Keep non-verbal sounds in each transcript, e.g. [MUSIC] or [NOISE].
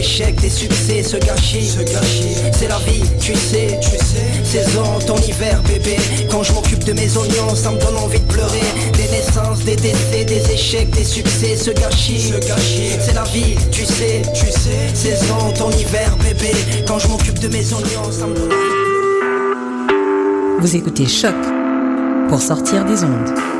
échecs, des succès, ce gâchis, ce gâchis. C'est la vie, tu sais, tu sais. Saison, ton hiver, bébé. Quand je m'occupe de mes oignons, ça me donne envie de pleurer. Des naissances, des décès, des échecs, des succès, ce gâchis, ce gâchis. C'est la vie, tu sais, tu sais. Saison, ton hiver, bébé. Quand je m'occupe de mes oignons, ça me donne envie de pleurer. Vous écoutez Choc pour sortir des ondes.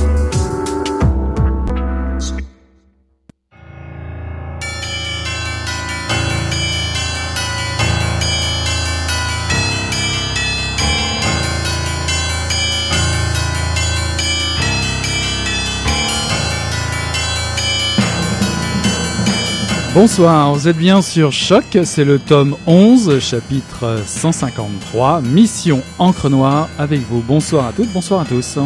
Bonsoir, vous êtes bien sur Choc, c'est le tome 11, chapitre 153, Mission Encre Noire avec vous. Bonsoir à toutes, bonsoir à tous.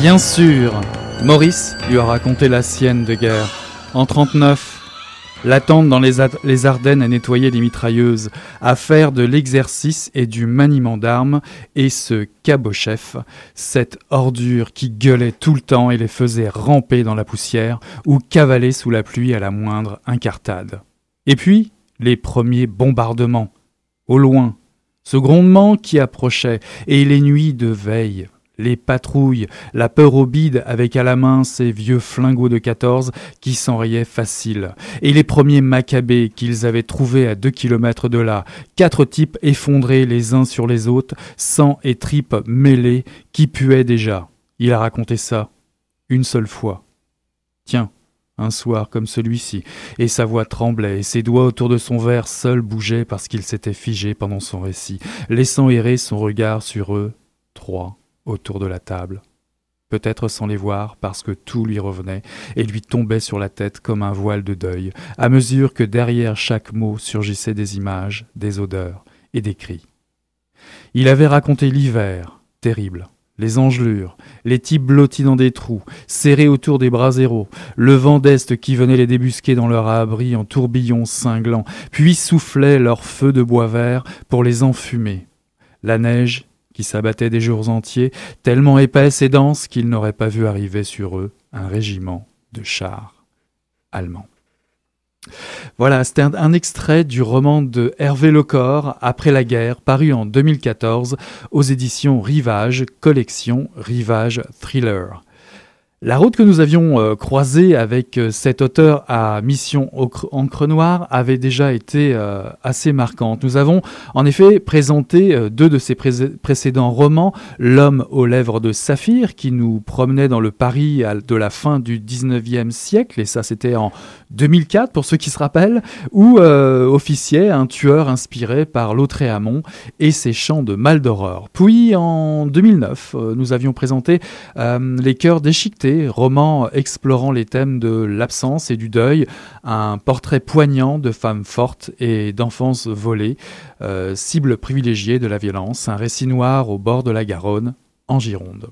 Bien sûr, Maurice lui a raconté la sienne de guerre. En 39, l'attente dans les, Ardennes à nettoyer les mitrailleuses, à faire de l'exercice et du maniement d'armes, et ce cabochef, cette ordure qui gueulait tout le temps et les faisait ramper dans la poussière ou cavaler sous la pluie à la moindre incartade. Et puis, les premiers bombardements, au loin, ce grondement qui approchait, et les nuits de veille, les patrouilles, la peur au bide avec à la main ces vieux flingots de 14 qui s'enrayaient facile, et les premiers macabées qu'ils avaient trouvés à deux kilomètres de là, quatre types effondrés les uns sur les autres, sang et tripes mêlés, qui puaient déjà. Il a raconté ça une seule fois. Tiens, un soir comme celui-ci, et sa voix tremblait, et ses doigts autour de son verre seuls bougeaient parce qu'il s'était figé pendant son récit, laissant errer son regard sur eux, trois, autour de la table. Peut-être sans les voir, parce que tout lui revenait et lui tombait sur la tête comme un voile de deuil, à mesure que derrière chaque mot surgissaient des images, des odeurs et des cris. Il avait raconté l'hiver, terrible, les engelures, les types blottis dans des trous, serrés autour des bras zéros, le vent d'Est qui venait les débusquer dans leur abri en tourbillons cinglants, puis soufflait leur feu de bois vert pour les enfumer. La neige qui s'abattait des jours entiers, tellement épaisse et dense qu'ils n'auraient pas vu arriver sur eux un régiment de chars allemands. Voilà, c'était un, un extrait du roman de Hervé Lecor, Après la guerre, paru en 2014 aux éditions Rivage, collection Rivage Thriller. La route que nous avions euh, croisée avec euh, cet auteur à Mission Encre Noire avait déjà été euh, assez marquante. Nous avons en effet présenté deux de ses pré- précédents romans, L'homme aux lèvres de saphir, qui nous promenait dans le Paris de la fin du 19e siècle, et ça c'était en 2004 pour ceux qui se rappellent, où officiait un tueur inspiré par Lautréamont et ses chants de mal d'horreur. Puis en 2009, euh, nous avions présenté Les cœurs déchiquetés, roman explorant les thèmes de l'absence et du deuil, un portrait poignant de femmes fortes et d'enfance volées, euh, cible privilégiée de la violence, un récit noir au bord de la Garonne, en Gironde.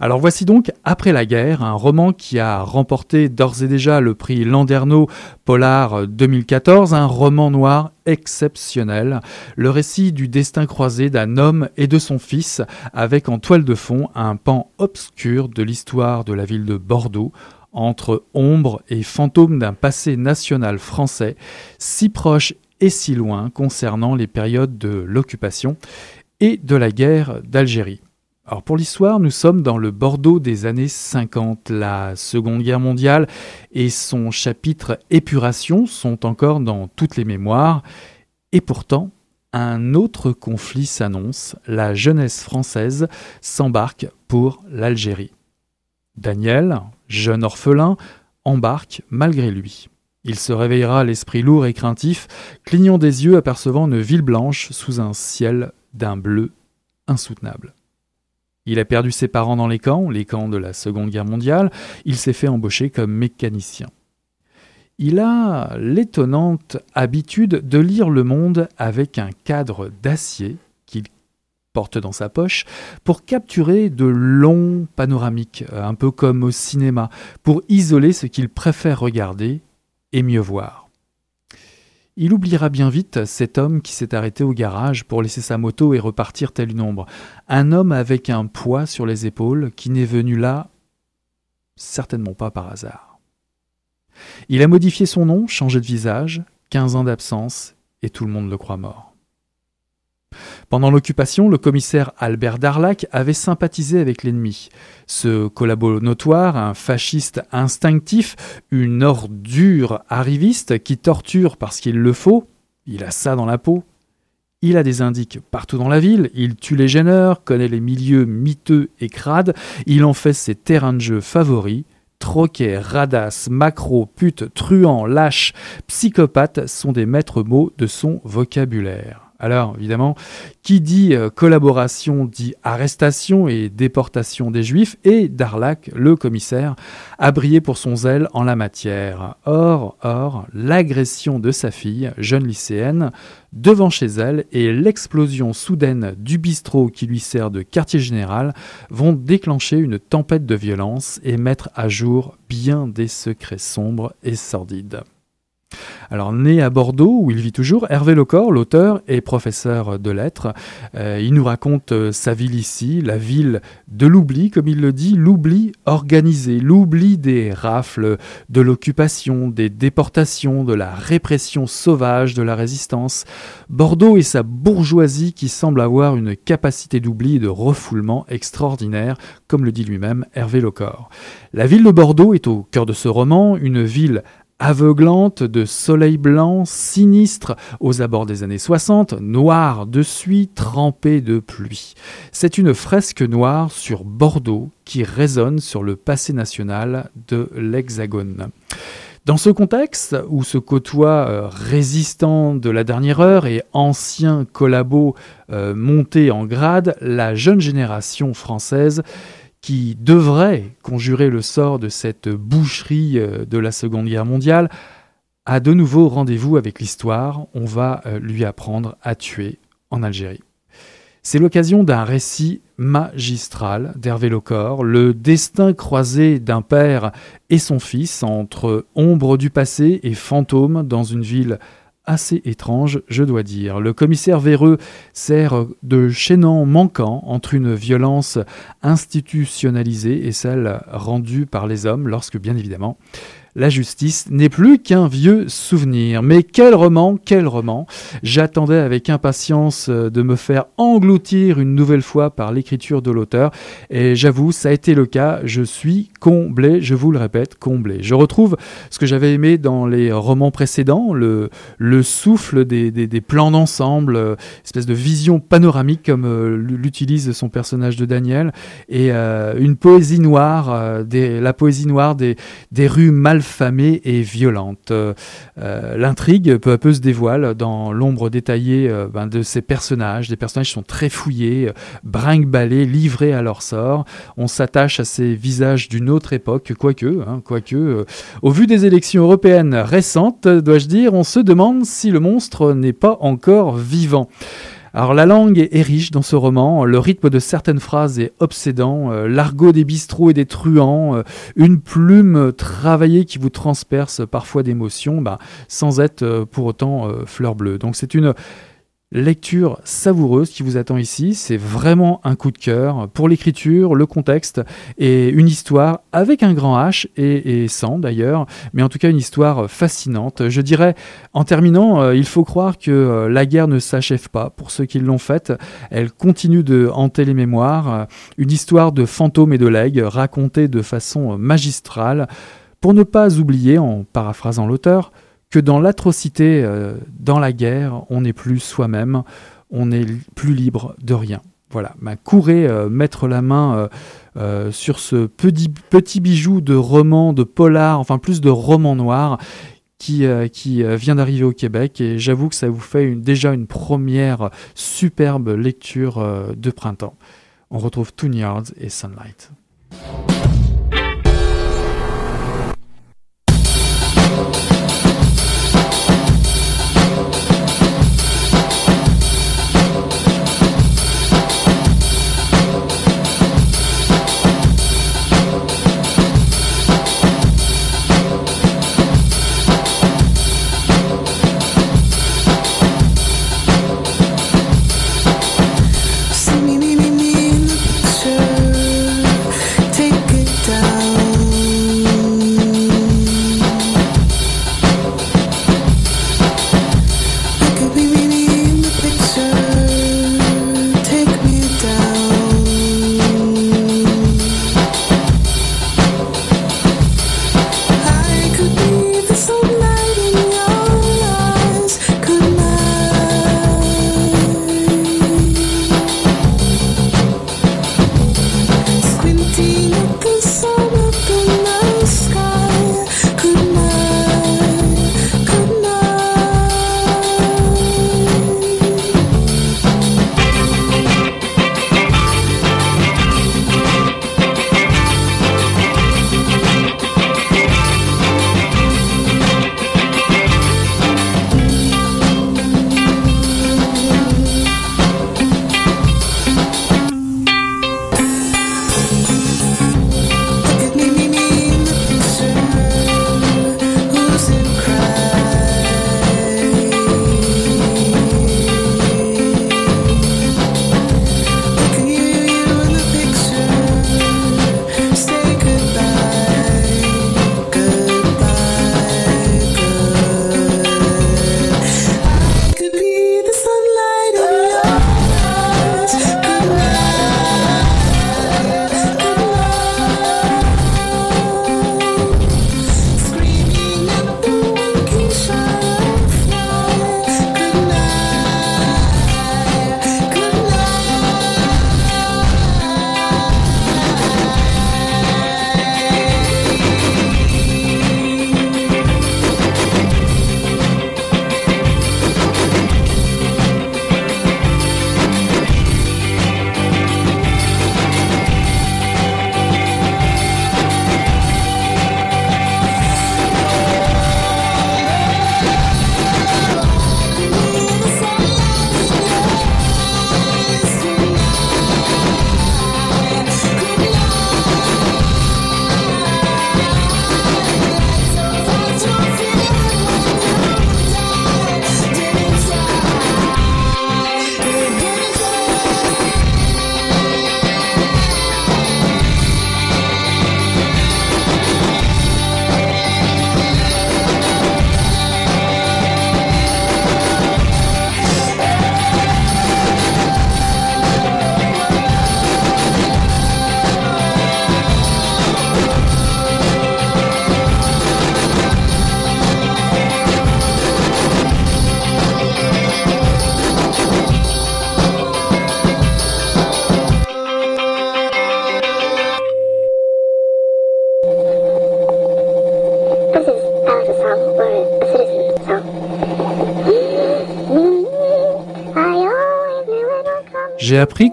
Alors voici donc Après la guerre, un roman qui a remporté d'ores et déjà le prix Landerneau Polar 2014, un roman noir exceptionnel, le récit du destin croisé d'un homme et de son fils, avec en toile de fond un pan obscur de l'histoire de la ville de Bordeaux, entre ombre et fantôme d'un passé national français, si proche et si loin concernant les périodes de l'occupation et de la guerre d'Algérie. Alors pour l'histoire, nous sommes dans le Bordeaux des années 50. La Seconde Guerre mondiale et son chapitre épuration sont encore dans toutes les mémoires. Et pourtant, un autre conflit s'annonce. La jeunesse française s'embarque pour l'Algérie. Daniel, jeune orphelin, embarque malgré lui. Il se réveillera l'esprit lourd et craintif, clignant des yeux apercevant une ville blanche sous un ciel d'un bleu insoutenable. Il a perdu ses parents dans les camps, les camps de la Seconde Guerre mondiale, il s'est fait embaucher comme mécanicien. Il a l'étonnante habitude de lire le monde avec un cadre d'acier qu'il porte dans sa poche pour capturer de longs panoramiques, un peu comme au cinéma, pour isoler ce qu'il préfère regarder et mieux voir. Il oubliera bien vite cet homme qui s'est arrêté au garage pour laisser sa moto et repartir tel une ombre. Un homme avec un poids sur les épaules qui n'est venu là certainement pas par hasard. Il a modifié son nom, changé de visage, 15 ans d'absence, et tout le monde le croit mort. Pendant l'occupation, le commissaire Albert Darlac avait sympathisé avec l'ennemi. Ce collabo notoire, un fasciste instinctif, une ordure arriviste qui torture parce qu'il le faut, il a ça dans la peau. Il a des indiques partout dans la ville, il tue les gêneurs, connaît les milieux miteux et crades, il en fait ses terrains de jeu favoris. Troquet, radasse, macro, pute, truand, lâche, psychopathe sont des maîtres mots de son vocabulaire. Alors, évidemment, qui dit euh, collaboration dit arrestation et déportation des Juifs, et Darlac, le commissaire, a brillé pour son zèle en la matière. Or, or, l'agression de sa fille, jeune lycéenne, devant chez elle, et l'explosion soudaine du bistrot qui lui sert de quartier général vont déclencher une tempête de violence et mettre à jour bien des secrets sombres et sordides. Alors, né à Bordeaux, où il vit toujours, Hervé Lecor, l'auteur, est professeur de lettres. Euh, il nous raconte euh, sa ville ici, la ville de l'oubli, comme il le dit, l'oubli organisé, l'oubli des rafles, de l'occupation, des déportations, de la répression sauvage, de la résistance. Bordeaux et sa bourgeoisie qui semble avoir une capacité d'oubli et de refoulement extraordinaire, comme le dit lui-même Hervé Lecor. La ville de Bordeaux est au cœur de ce roman, une ville aveuglante de soleil blanc, sinistre aux abords des années 60, noire de suie, trempée de pluie. C'est une fresque noire sur Bordeaux qui résonne sur le passé national de l'Hexagone. Dans ce contexte où se côtoient euh, résistants de la dernière heure et anciens collabos euh, montés en grade, la jeune génération française qui devrait conjurer le sort de cette boucherie euh, de la Seconde Guerre mondiale, a de nouveau rendez-vous avec l'histoire. On va euh, lui apprendre à tuer en Algérie. C'est l'occasion d'un récit magistral d'Hervé Lecor, le destin croisé d'un père et son fils entre ombre du passé et fantôme dans une ville assez étrange, je dois dire. Le commissaire véreux sert de chaînant manquant entre une violence institutionnalisée et celle rendue par les hommes lorsque, bien évidemment, la justice n'est plus qu'un vieux souvenir. Mais quel roman, quel roman J'attendais avec impatience euh, de me faire engloutir une nouvelle fois par l'écriture de l'auteur. Et j'avoue, ça a été le cas. Je suis comblé, je vous le répète, comblé. Je retrouve ce que j'avais aimé dans les romans précédents, le, le souffle des, plans d'ensemble, euh, espèce de vision panoramique comme euh, l'utilise son personnage de Daniel, et une poésie noire, la poésie noire des, des rues mal famée et violente. Euh, l'intrigue peu à peu se dévoile dans l'ombre détaillée euh, ben, de ces personnages. Des personnages sont très fouillés, euh, brinque-ballés, livrés à leur sort. On s'attache à ces visages d'une autre époque, quoique, hein, quoique au vu des élections européennes récentes, dois-je dire, on se demande si le monstre n'est pas encore vivant. Alors la langue est, riche dans ce roman, le rythme de certaines phrases est obsédant, euh, l'argot des bistrots et des truands, euh, une plume travaillée qui vous transperce parfois d'émotions, bah, sans être euh, pour autant fleur bleue. Donc c'est une lecture savoureuse qui vous attend ici. C'est vraiment un coup de cœur pour l'écriture, le contexte et une histoire avec un grand H et, sans d'ailleurs, mais en tout cas une histoire fascinante. Je dirais, en terminant, euh, il faut croire que euh, la guerre ne s'achève pas pour ceux qui l'ont faite. Elle continue de hanter les mémoires. Une histoire de fantômes et de legs racontée de façon magistrale pour ne pas oublier, en paraphrasant l'auteur, que dans l'atrocité, euh, dans la guerre, on n'est plus soi-même, on n'est plus libre de rien. Voilà, bah, courez euh, mettre la main euh, sur ce petit, bijou de roman, de polar, enfin plus de roman noir, qui, qui vient d'arriver au Québec et j'avoue que ça vous fait déjà une première superbe lecture de printemps. On retrouve Toon Yards et Sunlight.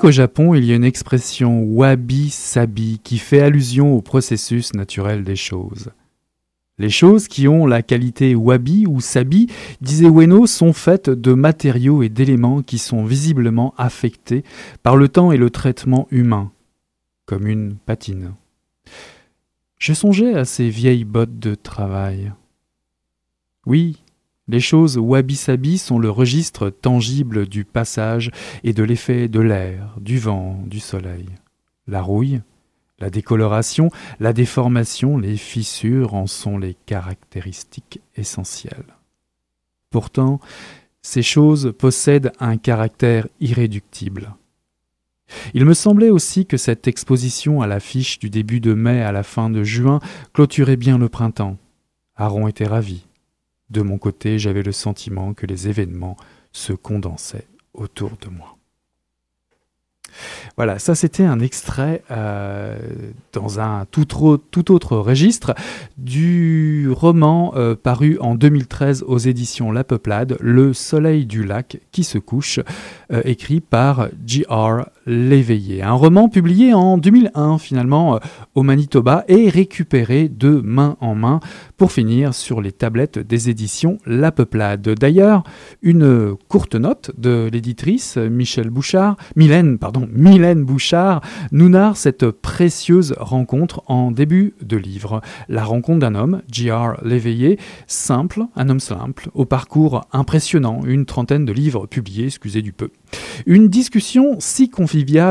Qu'au Japon, il y a une expression wabi-sabi qui fait allusion au processus naturel des choses. Les choses qui ont la qualité wabi ou sabi, disait Ueno, sont faites de matériaux et d'éléments qui sont visiblement affectés par le temps et le traitement humain, comme une patine. Je songeais à ces vieilles bottes de travail. Oui, les choses wabi-sabi sont le registre tangible du passage et de l'effet de l'air, du vent, du soleil. La rouille, la décoloration, la déformation, les fissures en sont les caractéristiques essentielles. Pourtant, ces choses possèdent un caractère irréductible. Il me semblait aussi que cette exposition à l'affiche du début de mai à la fin de juin clôturait bien le printemps. Aaron était ravi. De mon côté, j'avais le sentiment que les événements se condensaient autour de moi. Voilà, ça c'était un extrait euh, dans un tout, autre registre du roman euh, paru en 2013 aux éditions La Peuplade, Le Soleil du lac qui se couche, euh, écrit par J.R. Léveillé. Un roman publié en 2001 finalement au Manitoba et récupéré de main en main pour finir sur les tablettes des éditions La Peuplade. D'ailleurs, une courte note de l'éditrice Michel Bouchard, Mylène, pardon, Mylène Bouchard, nous narre cette précieuse rencontre en début de livre. La rencontre d'un homme, J.R. Léveillé, simple, un homme simple, au parcours impressionnant, une trentaine de livres publiés, excusez du peu. Une discussion si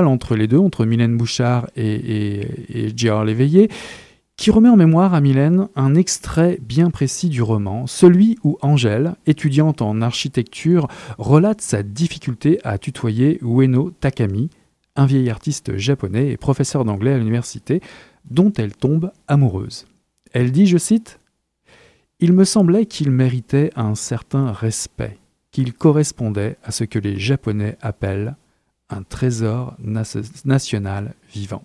entre les deux, entre Mylène Bouchard et, et, et. Léveillé, qui remet en mémoire à Mylène un extrait bien précis du roman, celui où Angèle, étudiante en architecture, relate sa difficulté à tutoyer Ueno Takami, un vieil artiste japonais et professeur d'anglais à l'université, dont elle tombe amoureuse. Elle dit, je cite, Il me semblait qu'il méritait un certain respect, qu'il correspondait à ce que les Japonais appellent un trésor national vivant.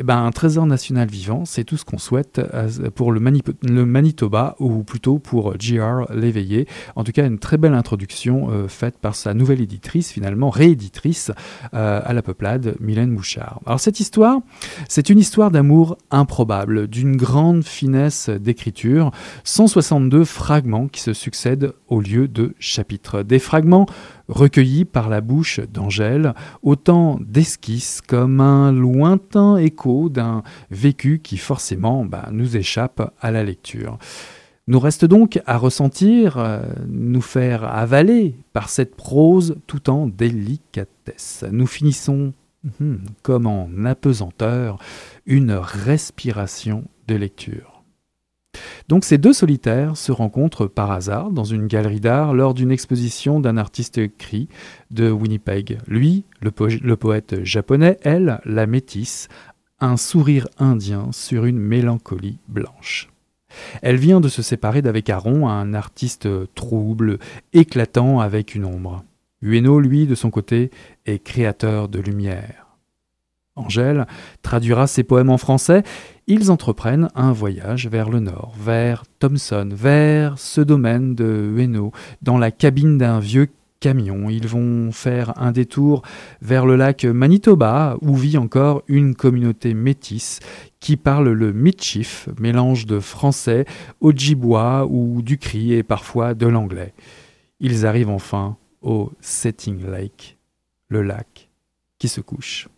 Eh ben, un trésor national vivant, c'est tout ce qu'on souhaite euh, pour le, Manitoba, ou plutôt pour J.R. Léveillé. En tout cas, une très belle introduction euh, faite par sa nouvelle éditrice, finalement rééditrice euh, à la peuplade, Mylène Mouchard. Alors cette histoire, c'est une histoire d'amour improbable, d'une grande finesse d'écriture, 162 fragments qui se succèdent au lieu de chapitres. Des fragments recueillis par la bouche d'Angèle, autant d'esquisses comme un lointain écho d'un vécu qui forcément bah, nous échappe à la lecture. Nous reste donc à ressentir, euh, nous faire avaler par cette prose tout en délicatesse. Nous finissons hmm, comme en apesanteur une respiration de lecture. Donc ces deux solitaires se rencontrent par hasard dans une galerie d'art lors d'une exposition d'un artiste cri de Winnipeg. Lui, le, poète japonais, elle, la métisse, un sourire indien sur une mélancolie blanche. Elle vient de se séparer d'Avec-Aron, un artiste trouble, éclatant avec une ombre. Ueno, lui, de son côté, est créateur de lumière. Angèle traduira ses poèmes en français, ils entreprennent un voyage vers le nord, vers Thomson, vers ce domaine de Ueno, dans la cabine d'un vieux camion. Ils vont faire un détour vers le lac Manitoba, où vit encore une communauté métisse qui parle le Michif, mélange de français, ojibwa ou du cri et parfois de l'anglais. Ils arrivent enfin au Setting Lake, le lac qui se couche.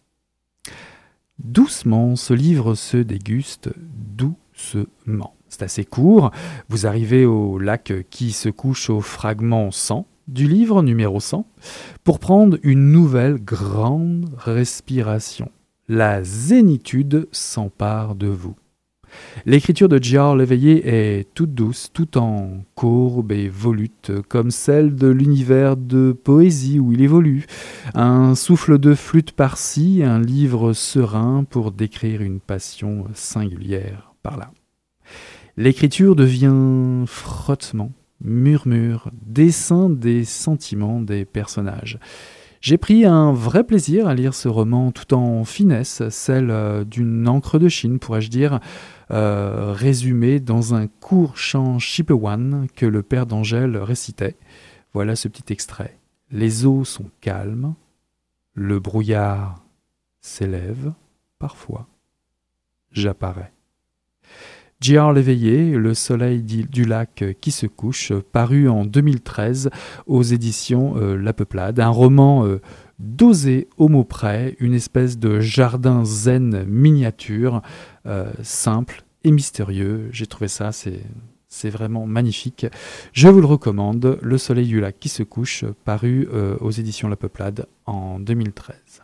Doucement, ce livre se déguste doucement. C'est assez court. Vous arrivez au lac qui se couche au fragment 100 du livre numéro 100 pour prendre une nouvelle grande respiration. La zénitude s'empare de vous. L'écriture de J.R. Léveillé est toute douce, tout en courbe et volute, comme celle de l'univers de poésie où il évolue. Un souffle de flûte par-ci, un livre serein pour décrire une passion singulière par-là. L'écriture devient frottement, murmure, dessin des sentiments des personnages. J'ai pris un vrai plaisir à lire ce roman tout en finesse, celle euh, d'une encre de Chine, pourrais-je dire, euh, résumé dans un court chant Chippewan que le père d'Angèle récitait. Voilà ce petit extrait. Les eaux sont calmes, le brouillard s'élève, parfois j'apparais. J.R. Léveillé, Le soleil du lac qui se couche, paru en 2013 aux éditions euh, La Peuplade, un roman dosé au mot près, une espèce de jardin zen miniature, euh, simple et mystérieux. J'ai trouvé ça, c'est c'est vraiment magnifique. Je vous le recommande, Le Soleil du Lac qui se couche, paru euh, aux éditions La Peuplade en 2013.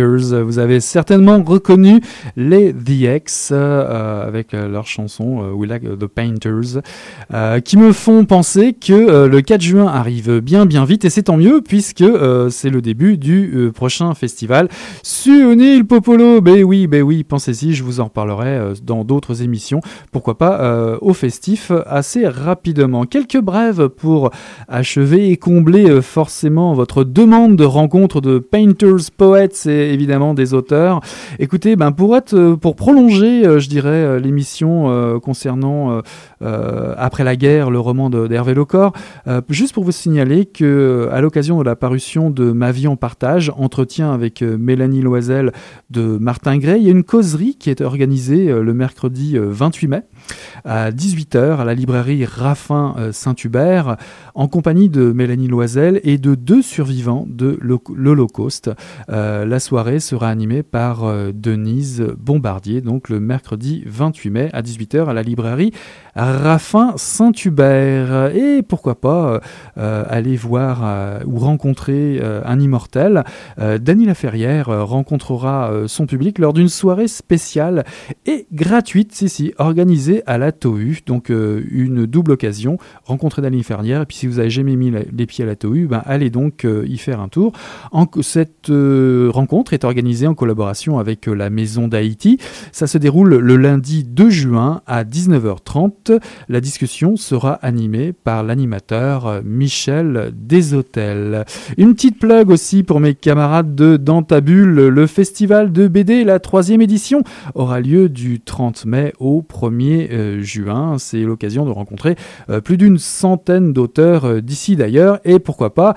Vous avez certainement reconnu les The X euh, avec leur chanson We Like the Painters, qui me font penser que le 4 juin arrive bien bien vite et c'est tant mieux puisque c'est le début du prochain festival Sunil Popolo. Ben oui, ben oui, pensez-y, je vous en reparlerai dans d'autres émissions. Pourquoi pas au festif assez rapidement. Quelques brèves pour achever et combler forcément votre demande de rencontre de painters, poètes et évidemment des auteurs. Écoutez, ben euh, pour prolonger, euh, je dirais, euh, l'émission concernant après la guerre, le roman d'Hervé Lecor, juste pour vous signaler que à l'occasion de la parution de Ma vie en partage, entretien avec Mélanie Loisel de Martin Gray, il y a une causerie qui est organisée le mercredi 28 mai à 18h à la librairie Raffin Saint-Hubert en compagnie de Mélanie Loisel et de deux survivants de l'Holocauste. La soirée sera animée par euh, Denise Bombardier, donc le mercredi 28 mai à 18h à la librairie Raffin Saint-Hubert. Et pourquoi pas euh, aller voir ou rencontrer un immortel. Dany Laferrière rencontrera son public lors d'une soirée spéciale et gratuite, si, si, organisée à la TOU. Donc une double occasion, rencontrer Dany Laferrière. Et puis si vous avez jamais mis les pieds à la TOU, ben, allez donc y faire un tour. En, cette euh, rencontre est organisée en collaboration avec euh, la Maison d'Haïti. Ça se déroule le lundi 2 juin à 19h30. La discussion sera animée par l'animateur euh, Michel Deshôtels. Une petite plug aussi pour mes camarades de Dantabule. Le festival de BD, la troisième édition, aura lieu du 30 mai au 1er juin. C'est l'occasion de rencontrer plus d'une centaine d'auteurs d'ici d'ailleurs et pourquoi pas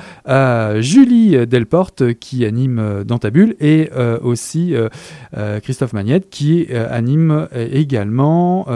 Julie Delporte qui anime euh, Dans ta bulle et euh, aussi euh, Christophe Magnette qui anime également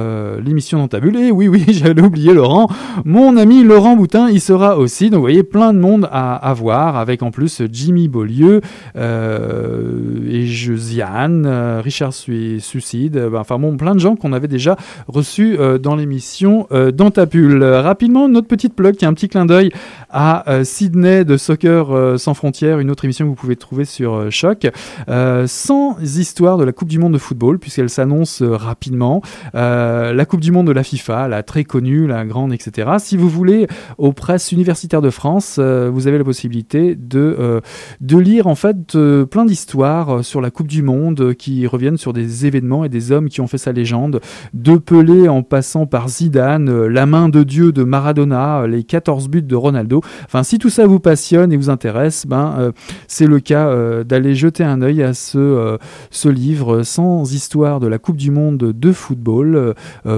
l'émission Dans ta bulle. Et oui, oui, [LAUGHS] j'avais oublié Laurent, mon ami Laurent Boutin, il sera aussi. Donc vous voyez, plein de monde à, voir avec en plus Jimmy Beaulieu et Josiane, Richard Suicide, enfin bon, plein de gens qu'on avait déjà reçus dans l'émission Dans ta bulle. Rapidement, notre petite plug qui a un petit clin d'œil à Sydney de Soccer sans frontières, une autre émission que vous pouvez trouver sur euh, Choc, euh, sans histoire de la Coupe du Monde de football, puisqu'elle s'annonce euh, rapidement. la Coupe du Monde de la FIFA, la très connue, la grande, etc. Si vous voulez, aux presses universitaires de France, vous avez la possibilité de, de lire en fait plein d'histoires sur la Coupe du Monde qui reviennent sur des événements et des hommes qui ont fait sa légende, de Pelé en passant par Zidane, la main de Dieu de Maradona, les 14 buts de Ronaldo. Enfin, si tout ça vous passionne et vous intéresse, ben, euh, c'est le cas euh, d'aller jeter un œil à ce, euh, ce livre sans histoire de la Coupe du Monde de football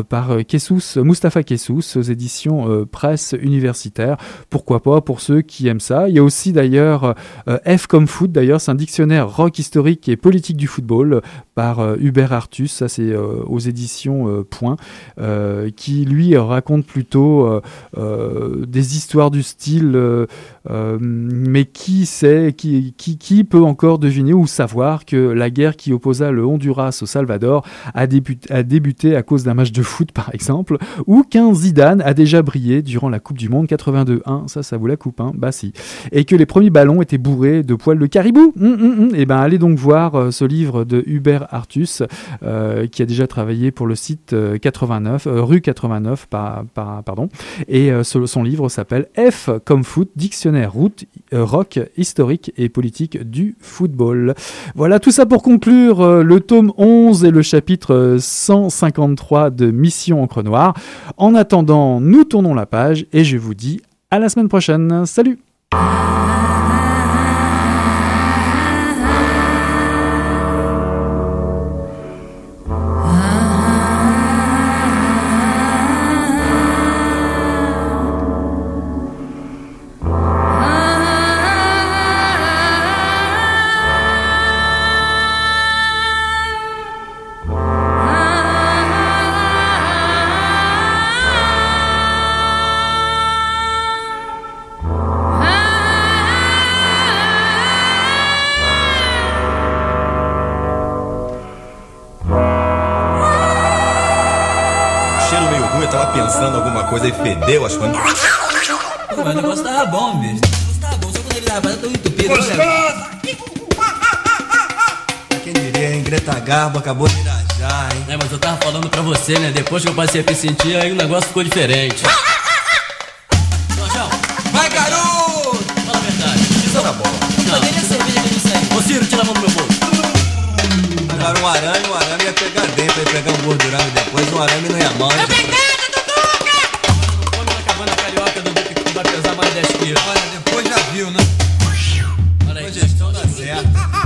par Kessous, Mustapha Kessous aux éditions presse universitaire. Pourquoi pas pour ceux qui aiment ça. Il y a aussi d'ailleurs F comme foot, d'ailleurs c'est un dictionnaire rock historique et politique du football par Hubert Artus, ça c'est aux éditions Point, qui lui raconte plutôt des histoires du style, mais qui sait, qui, qui, peut encore deviner ou savoir que la guerre qui opposa le Honduras au Salvador a, débuté, à cause d'un match de foot, par exemple, ou qu'un Zidane a déjà brillé durant la Coupe du Monde 82-1, ça, ça vous la coupe, hein bah si. Et que les premiers ballons étaient bourrés de poils de caribou. Hum, hum, hum. Et eh ben allez donc voir euh, ce livre de Hubert Artus, euh, qui a déjà travaillé pour le site 89, euh, rue 89, par, pardon. Et son livre s'appelle F comme foot, dictionnaire route, rock, historique et politique du football. Voilà tout ça pour conclure euh, le tome 11 et le chapitre 153 de Mission Encre Noire. En attendant, nous tournons la page et je vous dis à la semaine prochaine. Salut fedeu, acho que. Mas o negócio tava bom, bicho. O negócio tava bom, só quando ele eu tô entupido. Gostosa! Quem diria, hein? Greta Garbo acabou de irajar, hein? É, mas eu tava falando pra você, né? Depois que eu passei a me sentir, aí o negócio ficou diferente. Jorjão, Vai, garoto! fala a verdade. Isso na bola. Não. Cadê minha cerveja que eu não? Ô Ciro, tira a mão do meu bolso. Agora um arame, um arame ia pegar dentro, ia pegar um gordurão e depois um arame não ia mal. hein? Come pesar mais 10 quilos. Olha, depois já viu, né? Olha aí. Depois gestão dá certo.